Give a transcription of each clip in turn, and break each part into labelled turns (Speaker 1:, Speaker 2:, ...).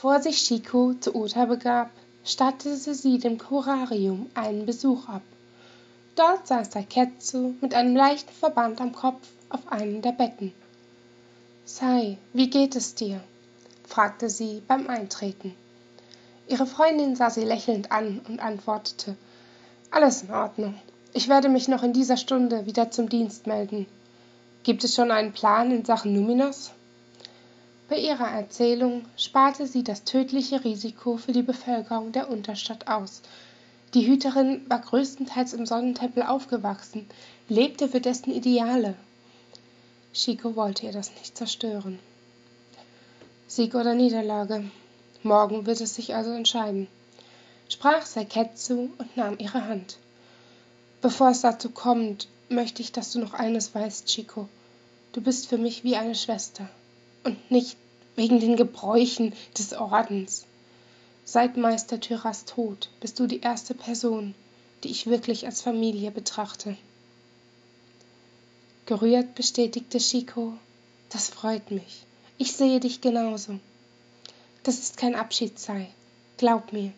Speaker 1: Bevor sich Shiko zu Ota begab, stattete sie dem Kurarium einen Besuch ab. Dort saß Saiketsu mit einem leichten Verband am Kopf auf einem der Betten. Sei, wie geht es dir? fragte sie beim Eintreten. Ihre Freundin sah sie lächelnd an und antwortete Alles in Ordnung. Ich werde mich noch in dieser Stunde wieder zum Dienst melden. Gibt es schon einen Plan in Sachen Numinos? Bei ihrer Erzählung sparte sie das tödliche Risiko für die Bevölkerung der Unterstadt aus. Die Hüterin war größtenteils im Sonnentempel aufgewachsen, lebte für dessen Ideale. Shiko wollte ihr das nicht zerstören. Sieg oder Niederlage. Morgen wird es sich also entscheiden, sprach Saiketsu und nahm ihre Hand. Bevor es dazu kommt, möchte ich, dass du noch eines weißt, Chico. Du bist für mich wie eine Schwester. Und nicht wegen den Gebräuchen des Ordens. Seit Meister Tyras Tod bist du die erste Person, die ich wirklich als Familie betrachte. Gerührt bestätigte Chico, das freut mich. Ich sehe dich genauso. Das ist kein Abschiedszei. Glaub mir,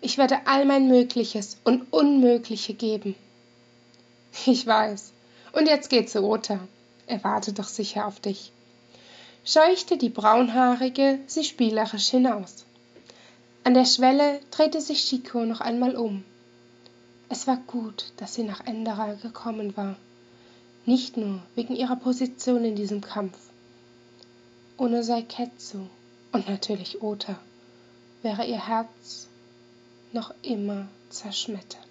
Speaker 1: ich werde all mein Mögliches und Unmögliche geben. Ich weiß. Und jetzt geh zu Ota. Er wartet doch sicher auf dich. Scheuchte die Braunhaarige sie spielerisch hinaus. An der Schwelle drehte sich Chico noch einmal um. Es war gut, dass sie nach Endera gekommen war. Nicht nur wegen ihrer Position in diesem Kampf. Ohne Saiketsu und natürlich Ota wäre ihr Herz noch immer zerschmettert.